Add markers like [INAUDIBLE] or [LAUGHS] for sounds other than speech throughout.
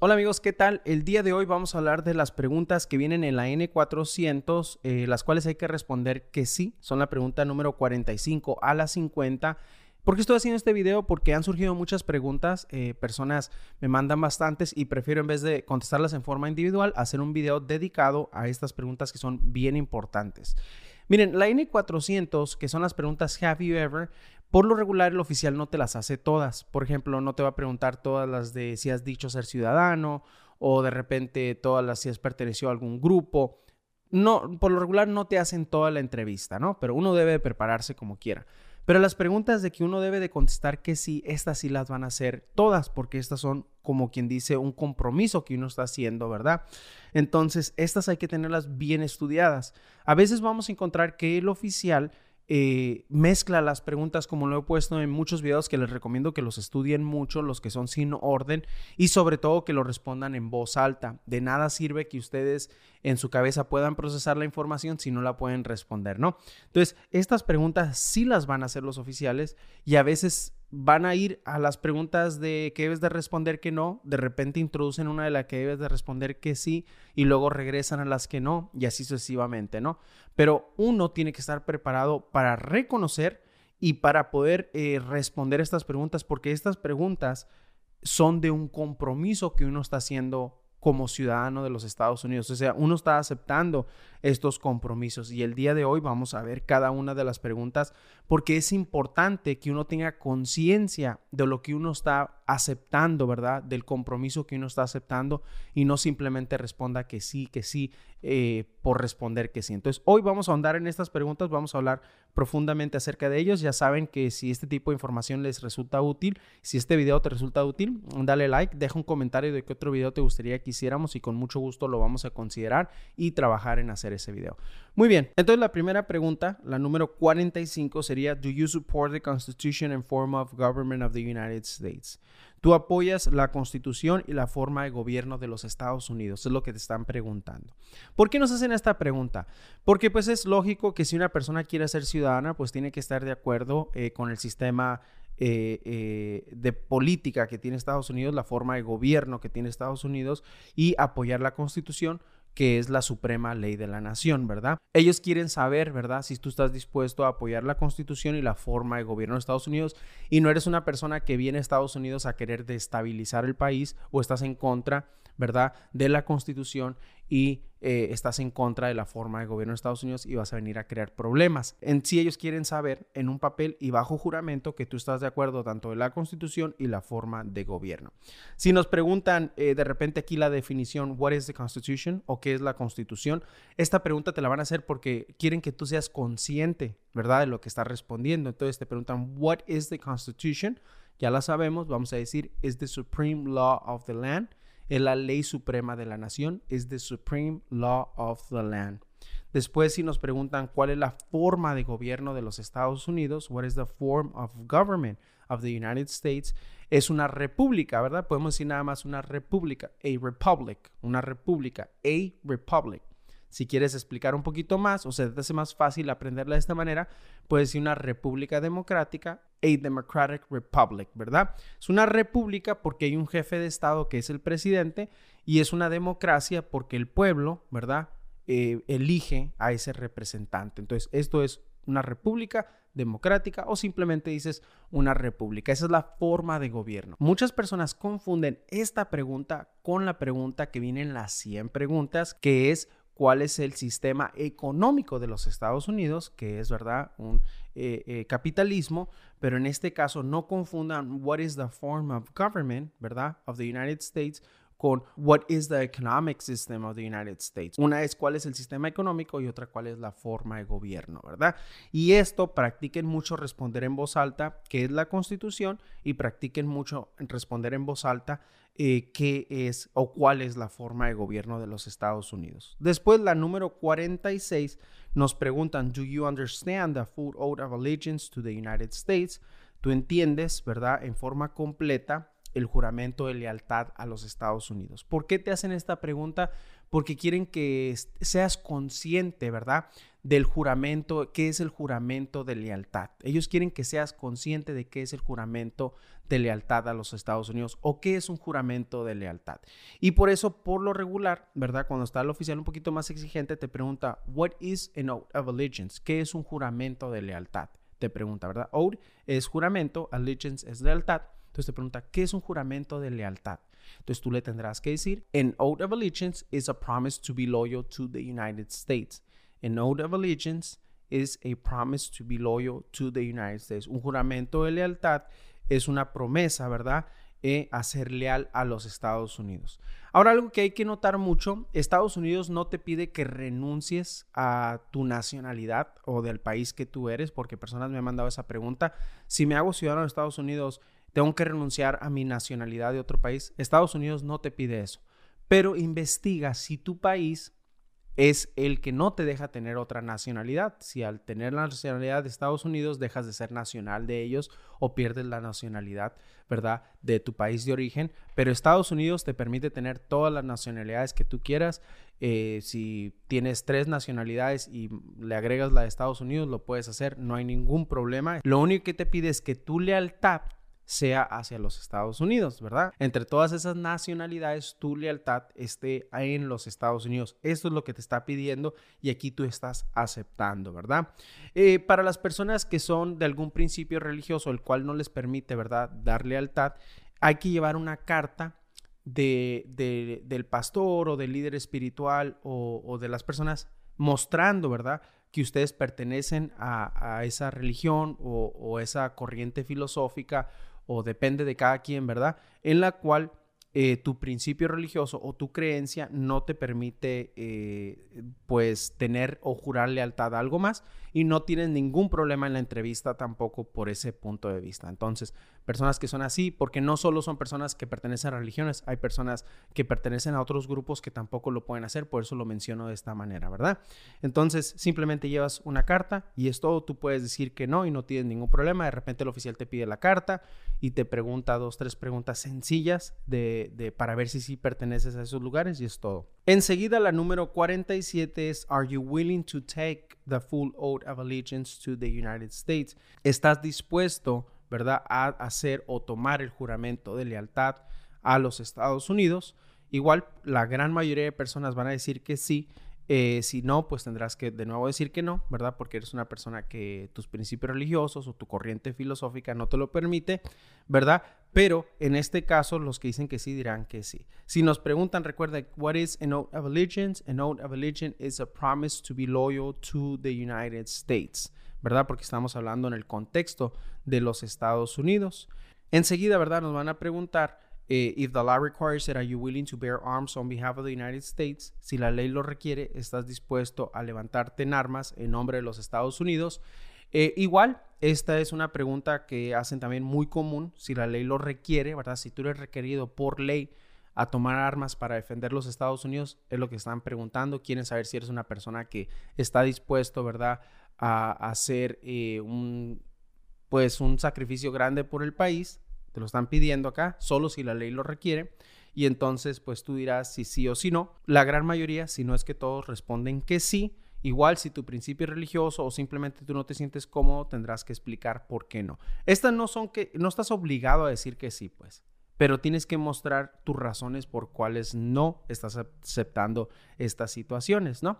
Hola amigos, ¿qué tal? El día de hoy vamos a hablar de las preguntas que vienen en la N400, eh, las cuales hay que responder que sí. Son la pregunta número 45 a la 50. ¿Por qué estoy haciendo este video? Porque han surgido muchas preguntas, eh, personas me mandan bastantes y prefiero en vez de contestarlas en forma individual, hacer un video dedicado a estas preguntas que son bien importantes. Miren, la N400, que son las preguntas Have you ever, por lo regular, el oficial no te las hace todas. Por ejemplo, no te va a preguntar todas las de si has dicho ser ciudadano o de repente todas las si has pertenecido a algún grupo. No, por lo regular no te hacen toda la entrevista, ¿no? Pero uno debe prepararse como quiera. Pero las preguntas de que uno debe de contestar que sí, estas sí las van a hacer todas, porque estas son, como quien dice, un compromiso que uno está haciendo, ¿verdad? Entonces, estas hay que tenerlas bien estudiadas. A veces vamos a encontrar que el oficial eh, mezcla las preguntas como lo he puesto en muchos videos que les recomiendo que los estudien mucho, los que son sin orden y sobre todo que lo respondan en voz alta. De nada sirve que ustedes en su cabeza puedan procesar la información si no la pueden responder, ¿no? Entonces, estas preguntas sí las van a hacer los oficiales y a veces van a ir a las preguntas de que debes de responder que no, de repente introducen una de las que debes de responder que sí y luego regresan a las que no y así sucesivamente, ¿no? Pero uno tiene que estar preparado para reconocer y para poder eh, responder estas preguntas porque estas preguntas son de un compromiso que uno está haciendo como ciudadano de los Estados Unidos. O sea, uno está aceptando estos compromisos y el día de hoy vamos a ver cada una de las preguntas porque es importante que uno tenga conciencia de lo que uno está aceptando, ¿verdad? Del compromiso que uno está aceptando y no simplemente responda que sí, que sí, eh, por responder que sí. Entonces, hoy vamos a andar en estas preguntas, vamos a hablar profundamente acerca de ellos. Ya saben que si este tipo de información les resulta útil, si este video te resulta útil, dale like, deja un comentario de qué otro video te gustaría que hiciéramos y con mucho gusto lo vamos a considerar y trabajar en hacer ese video. Muy bien, entonces la primera pregunta, la número 45 sería, ¿Do you support the Constitution and form of government of the United States? Tú apoyas la constitución y la forma de gobierno de los Estados Unidos, es lo que te están preguntando. ¿Por qué nos hacen esta pregunta? Porque pues es lógico que si una persona quiere ser ciudadana, pues tiene que estar de acuerdo eh, con el sistema eh, eh, de política que tiene Estados Unidos, la forma de gobierno que tiene Estados Unidos y apoyar la constitución que es la suprema ley de la nación, ¿verdad? Ellos quieren saber, ¿verdad? Si tú estás dispuesto a apoyar la constitución y la forma de gobierno de Estados Unidos y no eres una persona que viene a Estados Unidos a querer destabilizar el país o estás en contra ¿verdad? De la constitución y eh, estás en contra de la forma de gobierno de Estados Unidos y vas a venir a crear problemas. En sí ellos quieren saber en un papel y bajo juramento que tú estás de acuerdo tanto de la constitución y la forma de gobierno. Si nos preguntan eh, de repente aquí la definición, what is the constitution o qué es la constitución, esta pregunta te la van a hacer porque quieren que tú seas consciente, ¿verdad? De lo que estás respondiendo. Entonces te preguntan, what is the constitution? Ya la sabemos, vamos a decir, is the supreme law of the land es la ley suprema de la nación, es the supreme law of the land. Después, si nos preguntan cuál es la forma de gobierno de los Estados Unidos, what is the form of government of the United States, es una república, ¿verdad? Podemos decir nada más una república, a republic, una república, a republic. Si quieres explicar un poquito más o se te hace más fácil aprenderla de esta manera, puedes decir una república democrática, a democratic republic, ¿verdad? Es una república porque hay un jefe de Estado que es el presidente y es una democracia porque el pueblo, ¿verdad? Eh, elige a ese representante. Entonces, esto es una república democrática o simplemente dices una república. Esa es la forma de gobierno. Muchas personas confunden esta pregunta con la pregunta que viene en las 100 preguntas, que es cuál es el sistema económico de los Estados Unidos, que es, ¿verdad?, un eh, eh, capitalismo, pero en este caso no confundan what is the form of government, ¿verdad?, of the United States con what is the economic system of the United States. Una es cuál es el sistema económico y otra cuál es la forma de gobierno, ¿verdad? Y esto practiquen mucho responder en voz alta, qué es la constitución, y practiquen mucho responder en voz alta eh, qué es o cuál es la forma de gobierno de los Estados Unidos. Después, la número 46 nos preguntan, ¿Do you understand the full oath of allegiance to the United States? Tú entiendes, ¿verdad? En forma completa el juramento de lealtad a los Estados Unidos. ¿Por qué te hacen esta pregunta? Porque quieren que seas consciente, ¿verdad? Del juramento, qué es el juramento de lealtad. Ellos quieren que seas consciente de qué es el juramento de lealtad a los Estados Unidos o qué es un juramento de lealtad. Y por eso, por lo regular, ¿verdad? Cuando está el oficial un poquito más exigente, te pregunta, what is an oath of allegiance? ¿Qué es un juramento de lealtad? Te pregunta, ¿verdad? Oath es juramento, allegiance es lealtad. Entonces te pregunta, ¿qué es un juramento de lealtad? Entonces tú le tendrás que decir, an oath of allegiance is a promise to be loyal to the United States. An oath of allegiance is a promise to be loyal to the United States. Un juramento de lealtad es una promesa, ¿verdad? E a ser leal a los Estados Unidos. Ahora, algo que hay que notar mucho, Estados Unidos no te pide que renuncies a tu nacionalidad o del país que tú eres, porque personas me han mandado esa pregunta. Si me hago ciudadano de Estados Unidos, ¿tengo que renunciar a mi nacionalidad de otro país? Estados Unidos no te pide eso, pero investiga si tu país es el que no te deja tener otra nacionalidad. Si al tener la nacionalidad de Estados Unidos dejas de ser nacional de ellos o pierdes la nacionalidad, ¿verdad? De tu país de origen. Pero Estados Unidos te permite tener todas las nacionalidades que tú quieras. Eh, si tienes tres nacionalidades y le agregas la de Estados Unidos, lo puedes hacer. No hay ningún problema. Lo único que te pide es que tu lealtad sea hacia los Estados Unidos, ¿verdad? Entre todas esas nacionalidades, tu lealtad esté en los Estados Unidos. Esto es lo que te está pidiendo y aquí tú estás aceptando, ¿verdad? Eh, para las personas que son de algún principio religioso, el cual no les permite, ¿verdad?, dar lealtad, hay que llevar una carta de, del pastor o del líder espiritual o, de las personas mostrando, ¿verdad? que ustedes pertenecen a, esa religión o, esa corriente filosófica o depende de cada quien, ¿verdad? En la cual eh, tu principio religioso o tu creencia no te permite eh, pues tener o jurar lealtad a algo más y no tienes ningún problema en la entrevista tampoco por ese punto de vista. Entonces, personas que son así, porque no solo son personas que pertenecen a religiones, hay personas que pertenecen a otros grupos que tampoco lo pueden hacer, por eso lo menciono de esta manera, ¿verdad? Entonces, simplemente llevas una carta y es todo, tú puedes decir que no y no tienes ningún problema, de repente el oficial te pide la carta y te pregunta dos, tres preguntas sencillas de, para ver si sí perteneces a esos lugares y es todo. Enseguida la número 47 es Are you willing to take the full oath of allegiance to the United States? ¿Estás dispuesto, verdad, a hacer o tomar el juramento de lealtad a los Estados Unidos? Igual la gran mayoría de personas van a decir que sí, eh, si no, pues tendrás que de nuevo decir que no, ¿verdad? Porque eres una persona que tus principios religiosos o tu corriente filosófica no te lo permite, ¿verdad? Pero en este caso, los que dicen que sí dirán que sí. Si nos preguntan, recuerda, what is an oath of allegiance? An oath of allegiance is a promise to be loyal to the United States, ¿verdad? Porque estamos hablando en el contexto de los Estados Unidos. Enseguida, ¿verdad? Nos van a preguntar eh, if the law requires it, are you willing to bear arms on behalf of the United States? Si la ley lo requiere, ¿estás dispuesto a levantarte en armas en nombre de los Estados Unidos? Eh, igual, esta es una pregunta que hacen también muy común. Si la ley lo requiere, ¿verdad? Si tú eres requerido por ley a tomar armas para defender los Estados Unidos, es lo que están preguntando. Quieren saber si eres una persona que está dispuesto, ¿verdad? A, hacer eh, un, pues, un sacrificio grande por el país te lo están pidiendo acá, solo si la ley lo requiere. Y entonces, pues tú dirás si sí o si no. La gran mayoría, si no es que todos responden que sí. Igual si tu principio es religioso o simplemente tú no te sientes cómodo, tendrás que explicar por qué no. Estas no son que no estás obligado a decir que sí, pues, pero tienes que mostrar tus razones por cuáles no estás aceptando estas situaciones, ¿no?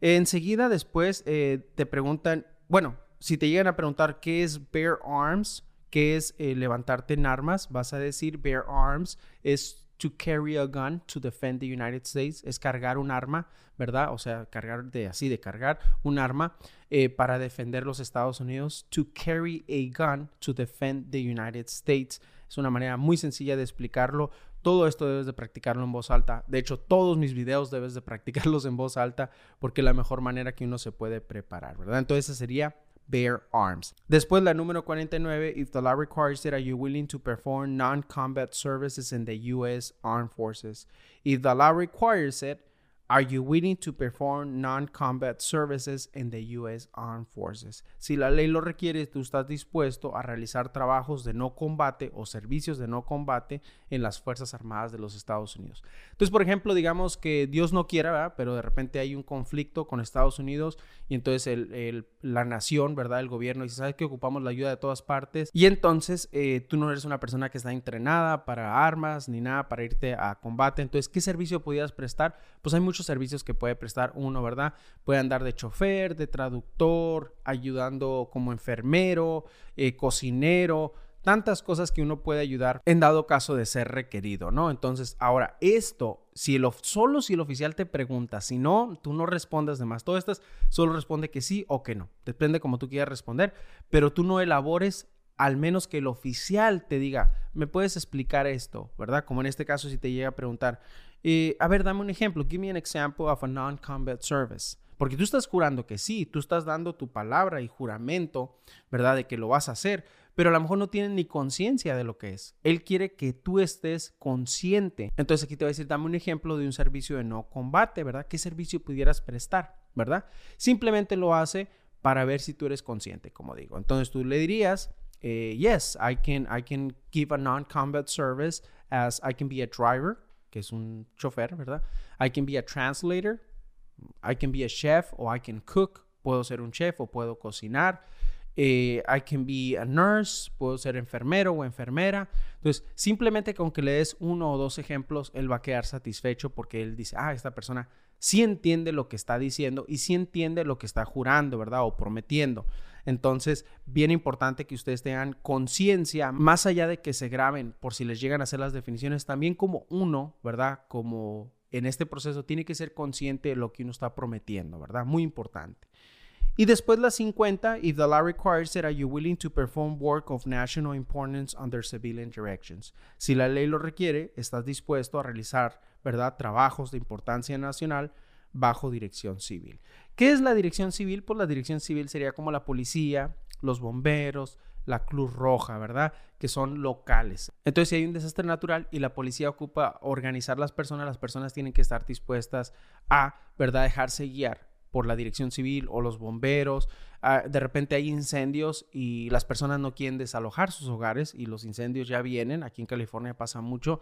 Enseguida después eh, te preguntan, bueno, si te llegan a preguntar qué es bear arms, ¿Qué es eh, levantarte en armas? Vas a decir bear arms es to carry a gun to defend the United States, es cargar un arma, ¿verdad? O sea, cargar de así, de cargar un arma eh, para defender los Estados Unidos. To carry a gun to defend the United States. Es una manera muy sencilla de explicarlo. Todo esto debes de practicarlo en voz alta. De hecho, todos mis videos debes de [LAUGHS] practicarlos en voz alta porque es la mejor manera que uno se puede preparar, ¿verdad? Entonces, esa sería bear arms. Después la número 49, if the law requires it, are you willing to perform non-combat services in the U.S. Armed Forces? If the law requires it, Are you willing to perform non-combat services in the U.S. Armed Forces? Si la ley lo requiere, tú estás dispuesto a realizar trabajos de no combate o servicios de no combate en las Fuerzas Armadas de los Estados Unidos. Entonces, por ejemplo, digamos que Dios no quiera, ¿verdad? pero de repente hay un conflicto con Estados Unidos y entonces el, la nación, ¿verdad? El gobierno dice, ¿sabes que ocupamos la ayuda de todas partes? Y entonces eh, tú no eres una persona que está entrenada para armas ni nada para irte a combate. Entonces, ¿qué servicio podías prestar? Pues hay muchos servicios que puede prestar uno, ¿verdad? Puede andar de chofer, de traductor, ayudando como enfermero, eh, cocinero, tantas cosas que uno puede ayudar en dado caso de ser requerido, ¿no? Entonces, ahora, esto, si el, solo si el oficial te pregunta, si no, tú no respondes de más. Todo solo responde que sí o que no. Depende como tú quieras responder, pero tú no elabores al menos que el oficial te diga, ¿me puedes explicar esto? ¿Verdad? Como en este caso, si te llega a preguntar, eh, a ver, dame un ejemplo. Give me an example of a non-combat service. Porque tú estás jurando que sí, tú estás dando tu palabra y juramento, ¿verdad? De que lo vas a hacer, pero a lo mejor no tienen ni conciencia de lo que es. Él quiere que tú estés consciente. Entonces aquí te voy a decir, dame un ejemplo de un servicio de no combate, ¿verdad? ¿Qué servicio pudieras prestar, ¿verdad? Simplemente lo hace para ver si tú eres consciente, como digo. Entonces tú le dirías, eh, yes, I can, I can give a non-combat service as I can be a driver que es un chofer, ¿verdad? I can be a translator, I can be a chef o I can cook, puedo ser un chef o puedo cocinar. Eh, I can be a nurse, puedo ser enfermero o enfermera. Entonces, simplemente con que le des uno o dos ejemplos, él va a quedar satisfecho porque él dice, ah, esta persona sí entiende lo que está diciendo y sí entiende lo que está jurando, ¿verdad? O prometiendo. Entonces, bien importante que ustedes tengan conciencia, más allá de que se graben por si les llegan a hacer las definiciones, también como uno, ¿verdad? Como en este proceso tiene que ser consciente de lo que uno está prometiendo, ¿verdad? Muy importante. Y después la 50, if the law requires it, are you willing to perform work of national importance under civilian directions? Si la ley lo requiere, estás dispuesto a realizar, ¿verdad? Trabajos de importancia nacional bajo dirección civil. ¿Qué es la dirección civil? Pues la dirección civil sería como la policía, los bomberos, la Cruz Roja, ¿verdad? Que son locales. Entonces, si hay un desastre natural y la policía ocupa organizar las personas, las personas tienen que estar dispuestas a, ¿verdad?, dejarse guiar por la dirección civil o los bomberos. Ah, de repente hay incendios y las personas no quieren desalojar sus hogares y los incendios ya vienen. Aquí en California pasa mucho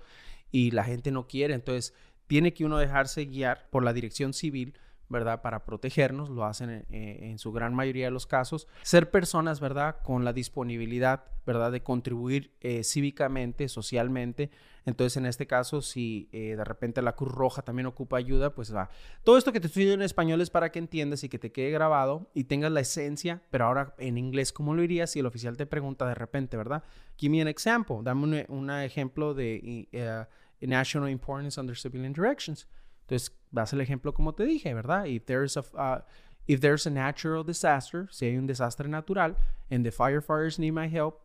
y la gente no quiere. Entonces, tiene que uno dejarse guiar por la dirección civil ¿verdad? Para protegernos, lo hacen eh, en, su gran mayoría de los casos. Ser personas, ¿verdad? Con la disponibilidad, ¿verdad? De contribuir eh, cívicamente, socialmente. Entonces, en este caso, si eh, de repente la Cruz Roja también ocupa ayuda, pues va. Todo esto que te estoy diciendo en español es para que entiendas y que te quede grabado y tengas la esencia, pero ahora en inglés, ¿cómo lo dirías si el oficial te pregunta de repente, ¿verdad? Give me an example. Dame un, ejemplo de National Importance Under Civilian Directions. Entonces, das el ejemplo como te dije, ¿verdad? If there's a, uh, if there's a natural disaster, si hay un desastre natural, and the firefighters need my help,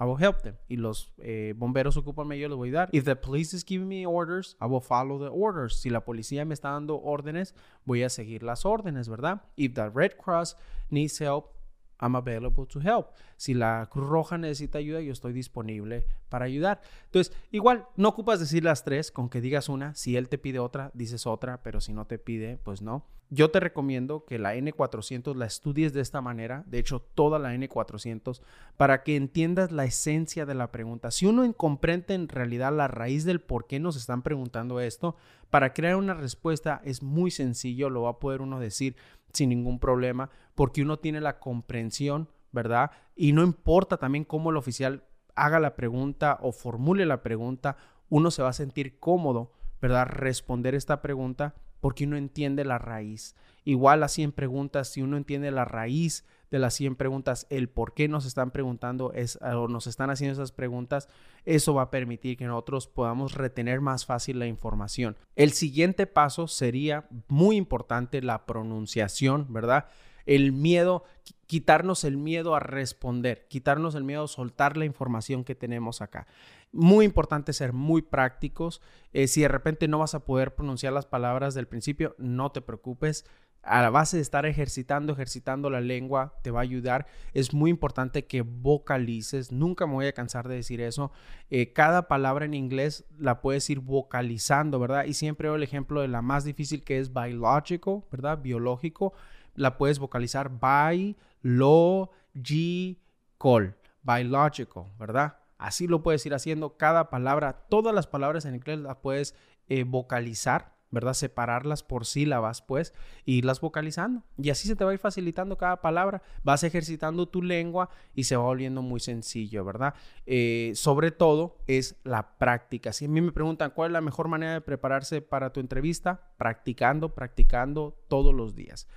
I will help them. Y los eh, bomberos ocupan yo les voy a dar. If the police is giving me orders, I will follow the orders. Si la policía me está dando órdenes, voy a seguir las órdenes, ¿verdad? If the Red Cross needs help, I'm available to help. Si la Cruz Roja necesita ayuda, yo estoy disponible para ayudar. Entonces, igual, no ocupas decir las tres, con que digas una. Si él te pide otra, dices otra, pero si no te pide, pues no. Yo te recomiendo que la N400 la estudies de esta manera, de hecho, toda la N400, para que entiendas la esencia de la pregunta. Si uno comprende en realidad la raíz del por qué nos están preguntando esto, para crear una respuesta es muy sencillo, lo va a poder uno decir sin ningún problema, porque uno tiene la comprensión, ¿verdad? Y no importa también cómo el oficial haga la pregunta o formule la pregunta, uno se va a sentir cómodo, ¿verdad? Responder esta pregunta porque uno entiende la raíz. Igual a 100 preguntas, si uno entiende la raíz de las 100 preguntas, el por qué nos están preguntando es, o nos están haciendo esas preguntas, eso va a permitir que nosotros podamos retener más fácil la información. El siguiente paso sería muy importante la pronunciación, ¿verdad? El miedo, quitarnos el miedo a responder, quitarnos el miedo a soltar la información que tenemos acá. Muy importante ser muy prácticos. Eh, si de repente no vas a poder pronunciar las palabras del principio, no te preocupes a la base de estar ejercitando, ejercitando la lengua, te va a ayudar. Es muy importante que vocalices. Nunca me voy a cansar de decir eso. Eh, cada palabra en inglés la puedes ir vocalizando, ¿verdad? Y siempre el ejemplo de la más difícil que es biological, ¿verdad? Biológico. La puedes vocalizar by, lo, g, col. Biological, ¿verdad? Así lo puedes ir haciendo. Cada palabra, todas las palabras en inglés las puedes eh, vocalizar ¿verdad? Separarlas por sílabas, pues, e irlas vocalizando. Y así se te va a ir facilitando cada palabra, vas ejercitando tu lengua y se va volviendo muy sencillo, ¿verdad? Eh, sobre todo es la práctica. Si a mí me preguntan cuál es la mejor manera de prepararse para tu entrevista, practicando, practicando todos los días.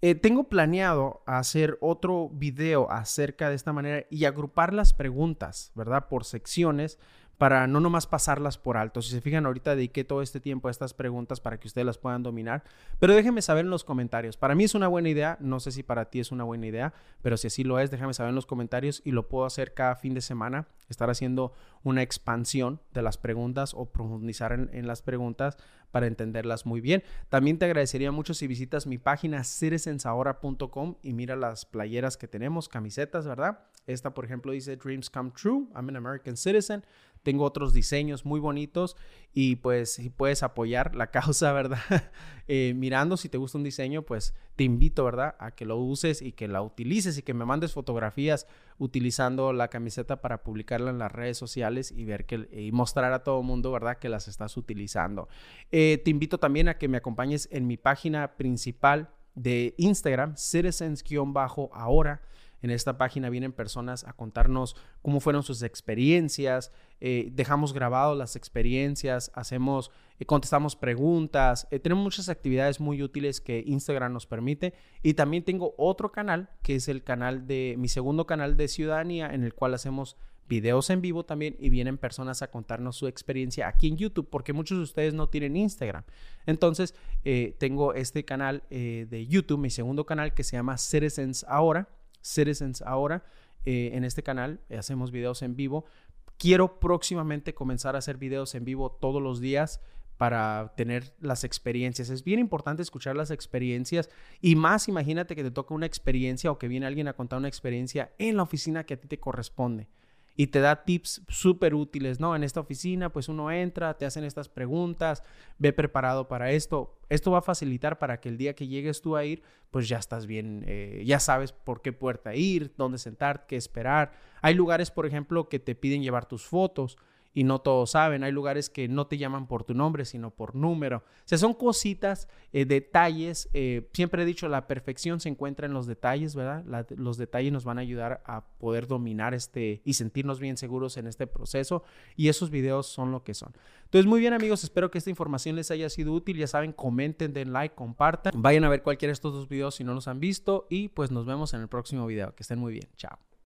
Eh, tengo planeado hacer otro video acerca de esta manera y agrupar las preguntas, ¿verdad? Por secciones para no nomás pasarlas por alto. Si se fijan, ahorita dediqué todo este tiempo a estas preguntas para que ustedes las puedan dominar. Pero déjenme saber en los comentarios. Para mí es una buena idea. No sé si para ti es una buena idea, pero si así lo es, déjame saber en los comentarios y lo puedo hacer cada fin de semana. Estar haciendo una expansión de las preguntas o profundizar en, las preguntas para entenderlas muy bien. También te agradecería mucho si visitas mi página citizensahora.com y mira las playeras que tenemos, camisetas, ¿verdad? Esta, por ejemplo, dice Dreams Come True. I'm an American citizen. Tengo otros diseños muy bonitos y pues si puedes apoyar la [LAUGHS] causa, ¿verdad? Eh, mirando si te gusta un diseño, pues te invito, ¿verdad? A que lo uses y que la utilices y que me mandes fotografías utilizando la camiseta para publicarla en las redes sociales y ver que y mostrar a todo mundo, ¿verdad? Que las estás utilizando. Eh, te invito también a que me acompañes en mi página principal de Instagram, citizens-ahora. En esta página vienen personas a contarnos cómo fueron sus experiencias, eh, dejamos grabado las experiencias, hacemos, eh, contestamos preguntas, eh, tenemos muchas actividades muy útiles que Instagram nos permite y también tengo otro canal que es el canal de mi segundo canal de ciudadanía en el cual hacemos videos en vivo también y vienen personas a contarnos su experiencia aquí en YouTube porque muchos de ustedes no tienen Instagram. Entonces tengo este canal de YouTube, mi segundo canal que se llama Citizens Ahora Citizens ahora. Eh, en este canal hacemos videos en vivo. Quiero próximamente comenzar a hacer videos en vivo todos los días para tener las experiencias. Es bien importante escuchar las experiencias y más imagínate que te toca una experiencia o que viene alguien a contar una experiencia en la oficina que a ti te corresponde y te da tips súper útiles, ¿no? En esta oficina, pues uno entra, te hacen estas preguntas, ve preparado para esto. Esto va a facilitar para que el día que llegues tú a ir, pues ya estás bien, eh, ya sabes por qué puerta ir, dónde sentar, qué esperar. Hay lugares, por ejemplo, que te piden llevar tus fotos y no todos saben. Hay lugares que no te llaman por tu nombre, sino por número. O sea, son cositas, eh, detalles. Eh, siempre he dicho, la perfección se encuentra en los detalles, ¿verdad? los detalles nos van a ayudar a poder dominar este y sentirnos bien seguros en este proceso. Y esos videos son lo que son. Entonces, muy bien, amigos. Espero que esta información les haya sido útil. Ya saben, comenten, den like, compartan. Vayan a ver cualquiera de estos dos videos si no los han visto. Y pues nos vemos en el próximo video. Que estén muy bien. Chao.